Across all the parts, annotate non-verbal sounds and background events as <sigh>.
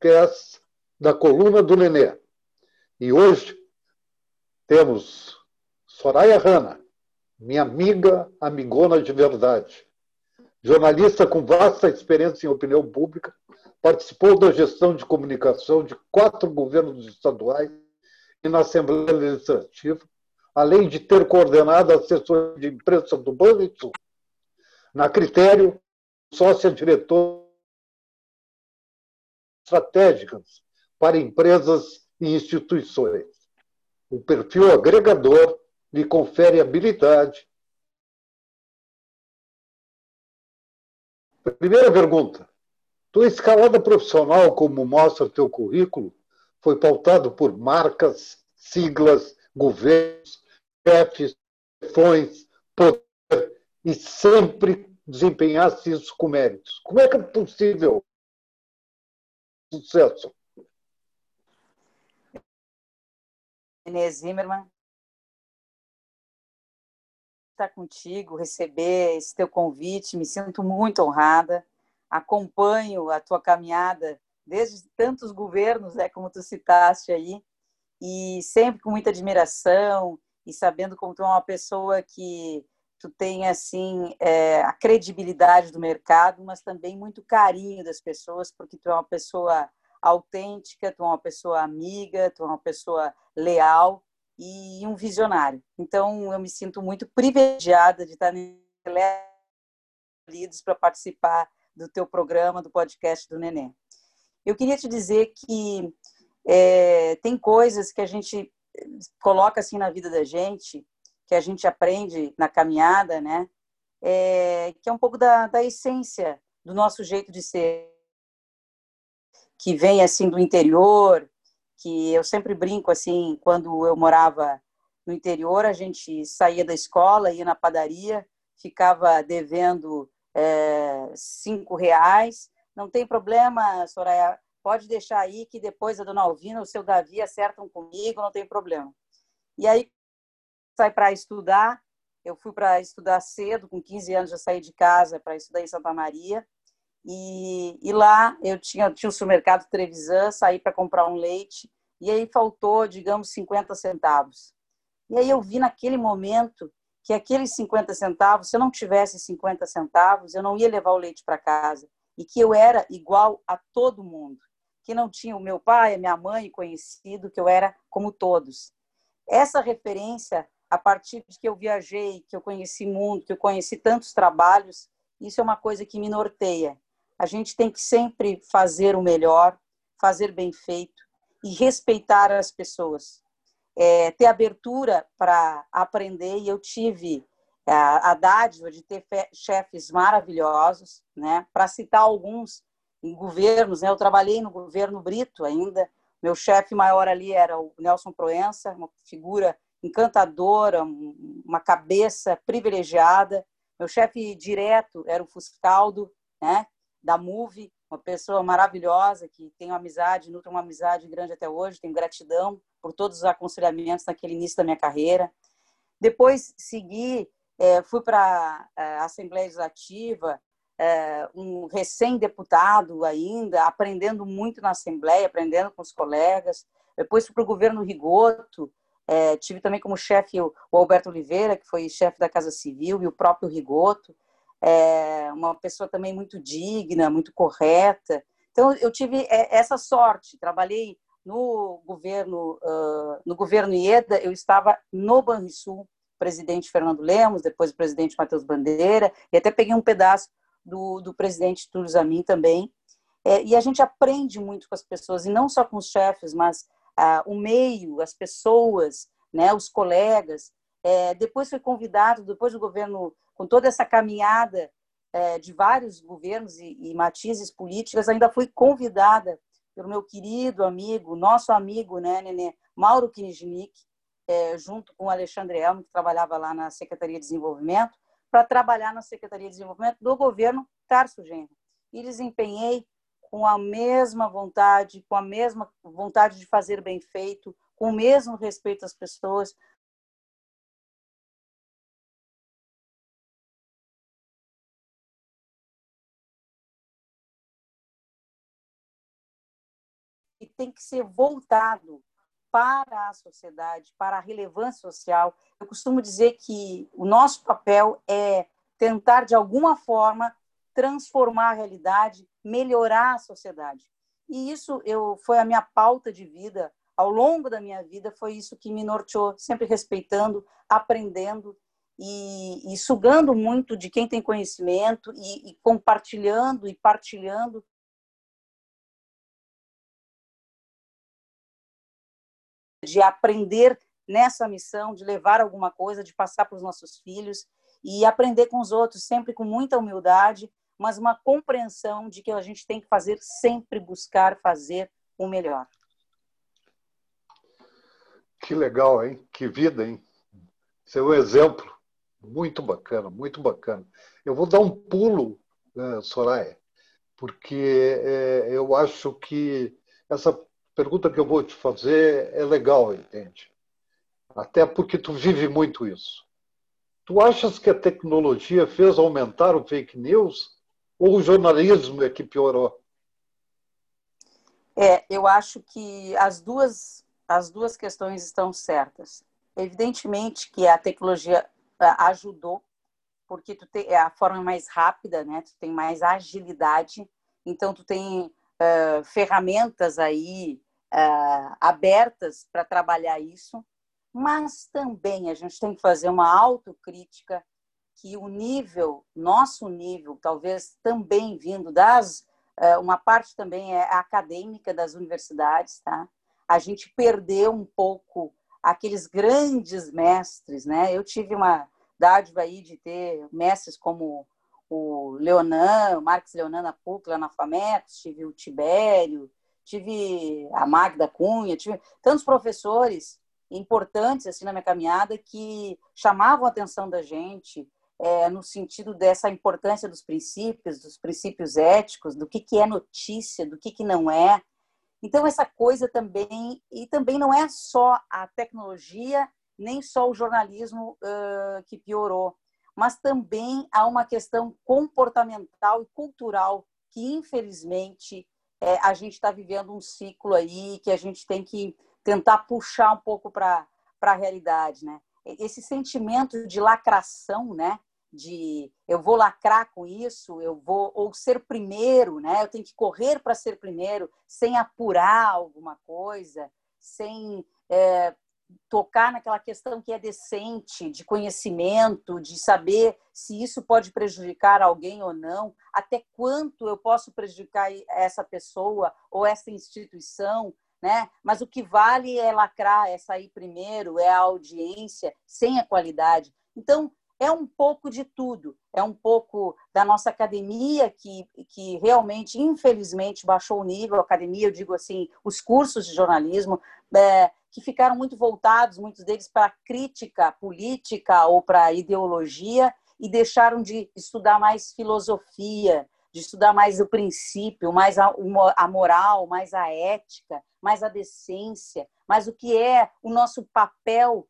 podcast da coluna do Nenê. E hoje temos Soraya Rana, minha amiga, amigona de verdade. Jornalista com vasta experiência em opinião pública, participou da gestão de comunicação de quatro governos estaduais e na Assembleia Legislativa, além de ter coordenado a assessoria de imprensa do Banrisul. Na Critério, sócia-diretor estratégicas para empresas e instituições. O perfil agregador lhe confere habilidade. Primeira pergunta. Tua escalada profissional, como mostra teu currículo, foi pautado por marcas, siglas, governos, chefes, chefões, poder, e sempre desempenhasse isso com méritos. Como é que é possível sucesso? Inês Zimmermann, estar contigo, receber esse teu convite, me sinto muito honrada. Acompanho a tua caminhada desde tantos governos, é como tu citaste aí, e sempre com muita admiração e sabendo como tu é uma pessoa que tu tem assim é, a credibilidade do mercado, mas também muito carinho das pessoas, porque tu é uma pessoa autêntica, tu é uma pessoa amiga, tu é uma pessoa leal e um visionário. Então, eu me sinto muito privilegiada de estar Lidos para participar do teu programa, do podcast do Neném. Eu queria te dizer que é, tem coisas que a gente coloca assim na vida da gente, que a gente aprende na caminhada, né? É, que é um pouco da, da essência do nosso jeito de ser, que vem assim do interior, que eu sempre brinco assim, quando eu morava no interior, a gente saía da escola, ia na padaria, ficava devendo é, cinco reais. Não tem problema, Soraya, pode deixar aí que depois a dona Alvina, o seu Davi acertam comigo, não tem problema. E aí sai para estudar, eu fui para estudar cedo, com 15 anos já saí de casa para estudar em Santa Maria. E, e lá eu tinha, tinha o supermercado Trevisan, saí para comprar um leite, e aí faltou, digamos, 50 centavos. E aí eu vi naquele momento que aqueles 50 centavos, se eu não tivesse 50 centavos, eu não ia levar o leite para casa. E que eu era igual a todo mundo. Que não tinha o meu pai, a minha mãe conhecido, que eu era como todos. Essa referência, a partir de que eu viajei, que eu conheci mundo, que eu conheci tantos trabalhos, isso é uma coisa que me norteia. A gente tem que sempre fazer o melhor, fazer bem feito e respeitar as pessoas. É, ter abertura para aprender, e eu tive a, a dádiva de ter chefes maravilhosos, né? para citar alguns em governos, né? eu trabalhei no governo Brito ainda, meu chefe maior ali era o Nelson Proença, uma figura encantadora, uma cabeça privilegiada. Meu chefe direto era o Fuscaldo, né? da MUVE, uma pessoa maravilhosa que tenho amizade, nutro uma amizade grande até hoje, tenho gratidão por todos os aconselhamentos naquele início da minha carreira. Depois segui, é, fui para é, a Assembleia Legislativa, é, um recém-deputado ainda, aprendendo muito na Assembleia, aprendendo com os colegas. Depois fui para o governo Rigoto, tive também como chefe o Alberto Oliveira, que foi chefe da Casa Civil, e o próprio Rigoto é uma pessoa também muito digna, muito correta. Então eu tive é, essa sorte. Trabalhei no governo uh, no governo Ieda, eu estava no Banrisul, presidente Fernando Lemos, depois o presidente Matheus Bandeira, e até peguei um pedaço do, do presidente Túlio Zamin também. É, e a gente aprende muito com as pessoas, e não só com os chefes, mas ah, o meio, as pessoas, né, os colegas. É, depois foi convidado, depois do governo, com toda essa caminhada é, de vários governos e, e matizes políticas, ainda fui convidada pelo meu querido amigo, nosso amigo, né, Nenê, Mauro Kinijnik, é, junto com Alexandre Elmo, que trabalhava lá na Secretaria de Desenvolvimento, para trabalhar na Secretaria de Desenvolvimento do governo Tarso Genro. E desempenhei com a mesma vontade, com a mesma vontade de fazer bem feito, com o mesmo respeito às pessoas, tem que ser voltado para a sociedade, para a relevância social. Eu costumo dizer que o nosso papel é tentar, de alguma forma, transformar a realidade, melhorar a sociedade. E isso eu foi a minha pauta de vida ao longo da minha vida, foi isso que me norteou, sempre respeitando, aprendendo e, e sugando muito de quem tem conhecimento e, e compartilhando e partilhando de aprender nessa missão, de levar alguma coisa, de passar para os nossos filhos e aprender com os outros, sempre com muita humildade, mas uma compreensão de que a gente tem que fazer, sempre buscar fazer o melhor. Que legal, hein? Que vida, hein? Isso é um exemplo muito bacana, muito bacana. Eu vou dar um pulo, né, Soraya, porque é, eu acho que essa pergunta que eu vou te fazer é legal, entende? Até porque tu vive muito isso. Tu achas que a tecnologia fez aumentar o fake news ou o jornalismo é que piorou? É, eu acho que as duas as duas questões estão certas. Evidentemente que a tecnologia ajudou, porque tu tem, é a forma mais rápida, né? Tu tem mais agilidade, então tu tem uh, ferramentas aí uh, abertas para trabalhar isso, mas também a gente tem que fazer uma autocrítica que o nível, nosso nível, talvez também vindo das, uh, uma parte também é acadêmica das universidades, tá? A gente perdeu um pouco aqueles grandes mestres, né? Eu tive uma dádiva aí de ter mestres como o Leonan, o Marcos Leonan na PUC, lá na FAMEX, tive o Tibério, tive a Magda Cunha, tive tantos professores importantes assim na minha caminhada que chamavam a atenção da gente é, no sentido dessa importância dos princípios, dos princípios éticos, do que, que é notícia, do que, que não é. Então, essa coisa também, e também não é só a tecnologia, nem só o jornalismo uh, que piorou, mas também há uma questão comportamental e cultural que, infelizmente, é, a gente está vivendo um ciclo aí que a gente tem que tentar puxar um pouco para a realidade, né? Esse sentimento de lacração, né? De eu vou lacrar com isso, eu vou ou ser primeiro, né? Eu tenho que correr para ser primeiro, sem apurar alguma coisa, sem é, tocar naquela questão que é decente, de conhecimento, de saber se isso pode prejudicar alguém ou não, até quanto eu posso prejudicar essa pessoa ou essa instituição, né? Mas o que vale é lacrar, é sair primeiro, é a audiência, sem a qualidade. Então, é um pouco de tudo. É um pouco da nossa academia, que, que realmente, infelizmente, baixou o nível. academia, eu digo assim, os cursos de jornalismo, é, que ficaram muito voltados, muitos deles, para crítica política ou para ideologia, e deixaram de estudar mais filosofia, de estudar mais o princípio, mais a, a moral, mais a ética, mais a decência, mais o que é o nosso papel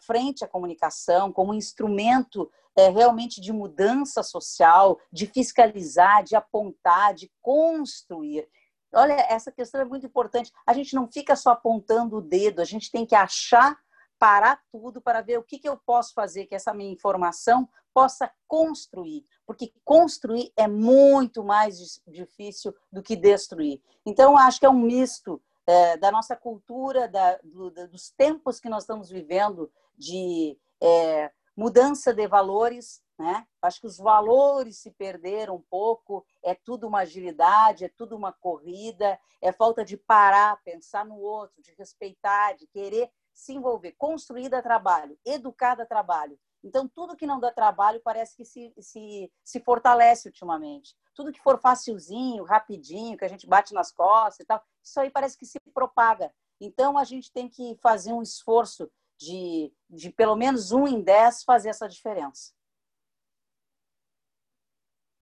frente à comunicação, como instrumento uh, realmente de mudança social, de fiscalizar, de apontar, de construir. Olha, essa questão é muito importante. A gente não fica só apontando o dedo, a gente tem que achar, parar tudo para ver o que, que eu posso fazer que essa minha informação possa construir, porque construir é muito mais difícil do que destruir. Então, acho que é um misto é, da nossa cultura, da, do, dos tempos que nós estamos vivendo, de é, mudança de valores, né? Acho que os valores se perderam um pouco, é tudo uma agilidade, é tudo uma corrida, é falta de parar, pensar no outro, de respeitar, de querer se envolver. Construir trabalho, educar trabalho. Então, tudo que não dá trabalho parece que se, se, se fortalece ultimamente. Tudo que for facilzinho, rapidinho, que a gente bate nas costas e tal, isso aí parece que se propaga. Então, a gente tem que fazer um esforço de, de pelo menos um em dez fazer essa diferença.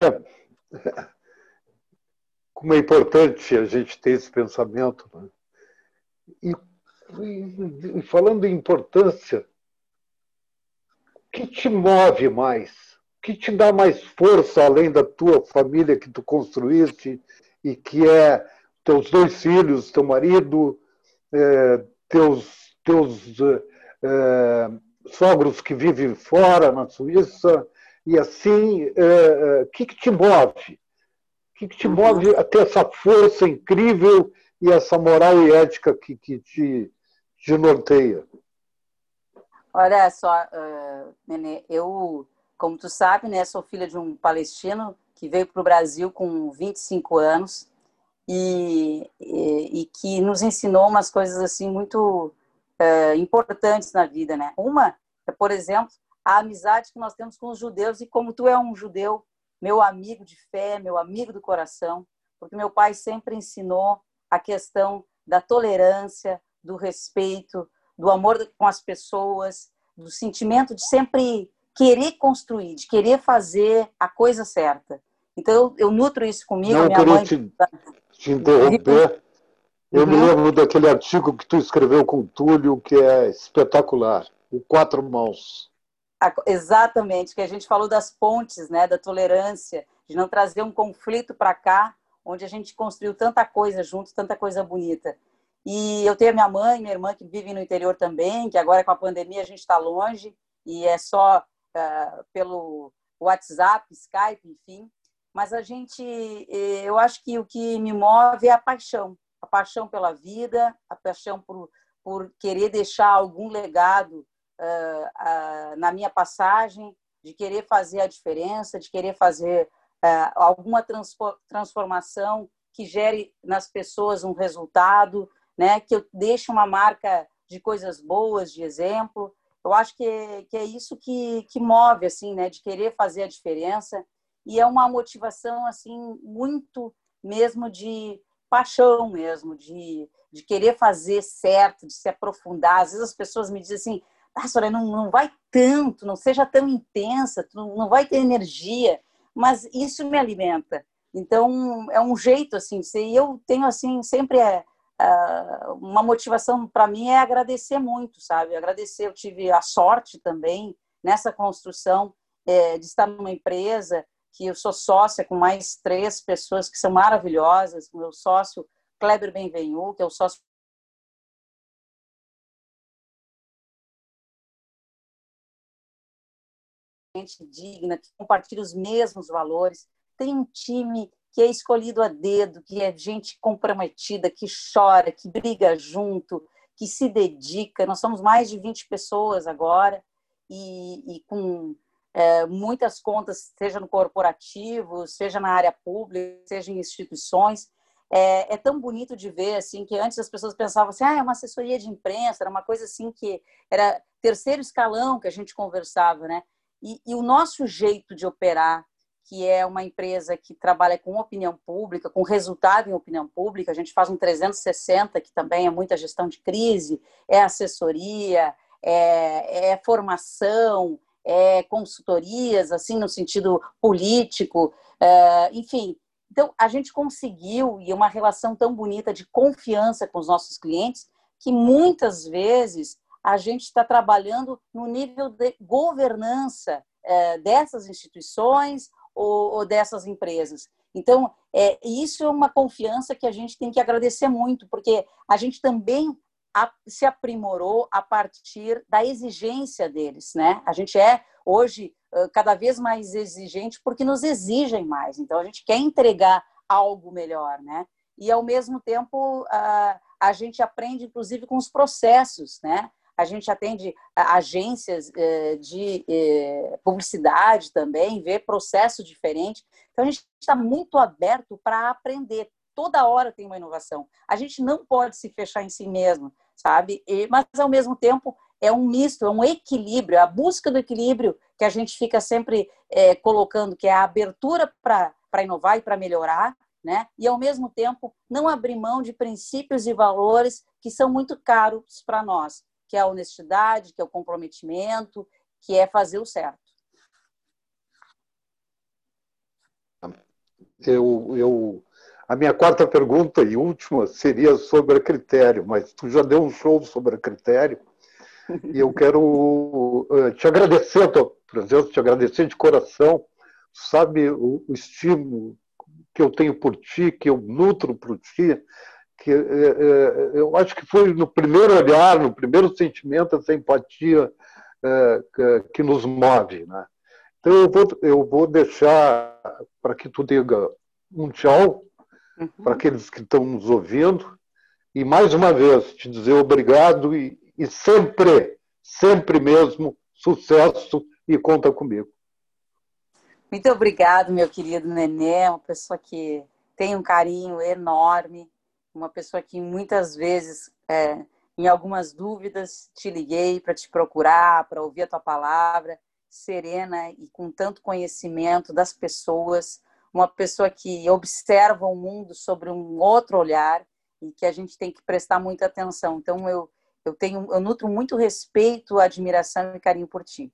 <laughs> Como é importante a gente ter esse pensamento. Né? E, e, falando em importância, que te move mais? O que te dá mais força além da tua família que tu construíste e que é teus dois filhos, teu marido, é, teus, teus é, sogros que vivem fora, na Suíça, e assim, o é, que, que te move? O que, que te move a ter essa força incrível e essa moral e ética que, que te, te norteia? Olha só, uh, Nenê, eu, como tu sabe, né, sou filha de um palestino que veio para o Brasil com 25 anos e, e, e, que nos ensinou umas coisas assim muito uh, importantes na vida, né? Uma é, por exemplo, a amizade que nós temos com os judeus e como tu é um judeu, meu amigo de fé, meu amigo do coração, porque meu pai sempre ensinou a questão da tolerância, do respeito, do amor com as pessoas, do sentimento de sempre querer construir, de querer fazer a coisa certa. Então, eu, eu nutro isso comigo. Não queria mãe... te, te interromper. Eu uhum. me lembro daquele artigo que tu escreveu com o Túlio, que é espetacular, o Quatro Mãos. Exatamente, que a gente falou das pontes, né, da tolerância, de não trazer um conflito para cá, onde a gente construiu tanta coisa junto, tanta coisa bonita. E eu tenho a minha mãe, minha irmã que vivem no interior também, que agora com a pandemia a gente está longe e é só uh, pelo WhatsApp, Skype, enfim. Mas a gente, eu acho que o que me move é a paixão, a paixão pela vida, a paixão por, por querer deixar algum legado uh, uh, na minha passagem, de querer fazer a diferença, de querer fazer alguma transformação que gere nas pessoas um resultado, né? Que eu deixe uma marca de coisas boas, de exemplo. Eu acho que é, que é isso que, que move, assim, né? De querer fazer a diferença. E é uma motivação, assim, muito mesmo de paixão mesmo, de, de querer fazer certo, de se aprofundar. Às vezes as pessoas me dizem assim, ah, Soraya, não, não vai tanto, não seja tão intensa, não, não vai ter energia, mas isso me alimenta. Então, é um jeito, assim, de ser. E eu tenho, assim, sempre é, ah, uma motivação para mim é agradecer muito, sabe? Agradecer, eu tive a sorte também nessa construção é, de estar numa empresa que eu sou sócia com mais três pessoas que são maravilhosas, meu sócio Kleber Benvenu, que é o sócio digna, que compartilha os mesmos valores, tem um time que é escolhido a dedo, que é gente comprometida, que chora, que briga junto, que se dedica. Nós somos mais de 20 pessoas agora e, e com é, muitas contas, seja no corporativo, seja na área pública, seja em instituições. É, é, tão bonito de ver assim que antes as pessoas pensavam assim, ah, é uma assessoria de imprensa, era uma coisa assim que era terceiro escalão que a gente conversava, né? E, e o nosso jeito de operar que é uma empresa que trabalha com opinião pública, com resultado em opinião pública. A gente faz um 360, que também é muita gestão de crise, é assessoria, é, é formação, é consultorias, assim, no sentido político, é, enfim. Então, a gente conseguiu, e uma relação tão bonita de confiança com os nossos clientes, que muitas vezes a gente está trabalhando no nível de governança é, dessas instituições ou, ou dessas empresas. Então, é, isso é uma confiança que a gente tem que agradecer muito, porque a gente também a, se aprimorou a partir da exigência deles, né? A gente é hoje cada vez mais exigente porque nos exigem mais. Então, a gente quer entregar algo melhor, né? E ao mesmo tempo a, a gente aprende, inclusive, com os processos, né? A gente atende agências eh, de eh, publicidade também, vê processo diferente. Então, a gente está muito aberto para aprender. Toda hora tem uma inovação. A gente não pode se fechar em si mesmo, sabe? mas, ao mesmo tempo, é um misto, é um equilíbrio, é a busca do equilíbrio que a gente fica sempre é, colocando, que é a abertura para inovar e para melhorar, né? E, ao mesmo tempo, não abrir mão de princípios e valores que são muito caros para nós que é a honestidade, que é o comprometimento, que é fazer o certo. Eu, eu, a minha quarta pergunta e última seria sobre a critério, mas tu já deu um show sobre a critério e eu quero uh, te agradecer a tua presença, te agradecer de coração. Sabe o, o estímulo que eu tenho por ti, que eu nutro por ti, que é, é, eu acho que foi no primeiro olhar, no primeiro sentimento, essa empatia que, que, nos move. Né? Então eu vou, eu vou deixar para que tu diga um tchau uhum. para aqueles que estão nos ouvindo e mais uma vez te dizer obrigado e, e sempre, sempre mesmo, sucesso e conta comigo. Muito obrigado, meu querido Nenê, uma pessoa que tem um carinho enorme, uma pessoa que muitas vezes, é, em algumas dúvidas, te liguei para te procurar, para ouvir a tua palavra, serena e com tanto conhecimento das pessoas, uma pessoa que observa o mundo sobre um outro olhar e que a gente tem que prestar muita atenção. Então eu eu tenho eu nutro muito respeito, admiração e carinho por ti.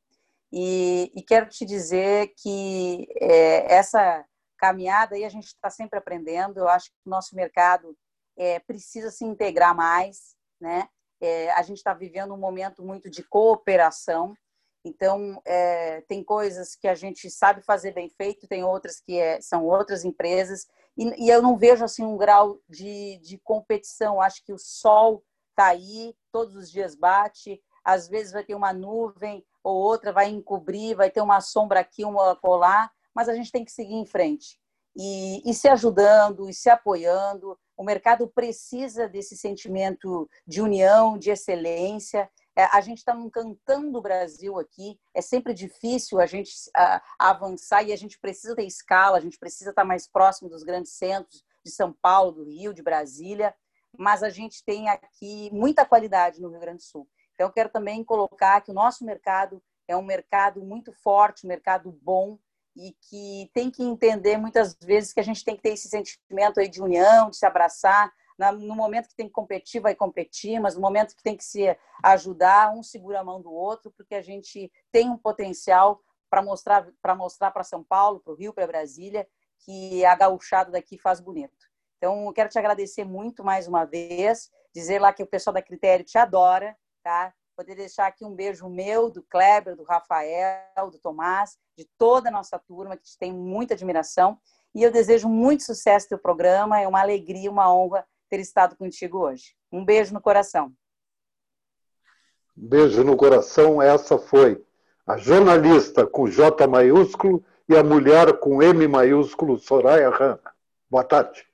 E, e quero te dizer que é, essa caminhada aí a gente está sempre aprendendo. Eu acho que o nosso mercado é, precisa se integrar mais, né? É, a gente está vivendo um momento muito de cooperação. Então, é, tem coisas que a gente sabe fazer bem feito, tem outras que é, são outras empresas, e, e, eu não vejo assim um grau de, de competição. Acho que o sol está aí, todos os dias bate, às vezes vai ter uma nuvem, ou outra vai encobrir, vai ter uma sombra aqui, uma colar, mas a gente tem que seguir em frente. E, e se ajudando, e se apoiando. O mercado precisa desse sentimento de união, de excelência. É, a gente está num cantão do Brasil aqui. É sempre difícil a gente avançar e a gente precisa ter escala, a gente precisa estar tá mais próximo dos grandes centros de São Paulo, do Rio, de Brasília. Mas a gente tem aqui muita qualidade no Rio Grande do Sul. Então, eu quero também colocar que o nosso mercado é um mercado muito forte, um mercado bom, e que tem que entender muitas vezes que a gente tem que ter esse sentimento aí de união, de se abraçar. No momento que tem que competir, vai competir, mas no momento que tem que se ajudar, um segura a mão do outro, porque a gente tem um potencial para mostrar para mostrar para São Paulo, para o Rio, para Brasília, que a gauchada daqui faz bonito. Então, eu quero te agradecer muito mais uma vez, dizer lá que o pessoal da Critério te adora, tá? Poder deixar aqui um beijo meu, do Kleber, do Rafael, do Tomás, de toda a nossa turma, que te tem muita admiração. E eu desejo muito sucesso teu programa. É uma alegria, uma honra ter estado contigo hoje. Um beijo no coração. Beijo no coração. Essa foi a jornalista com J maiúsculo e a mulher com M maiúsculo, Soraya Rana. Boa tarde.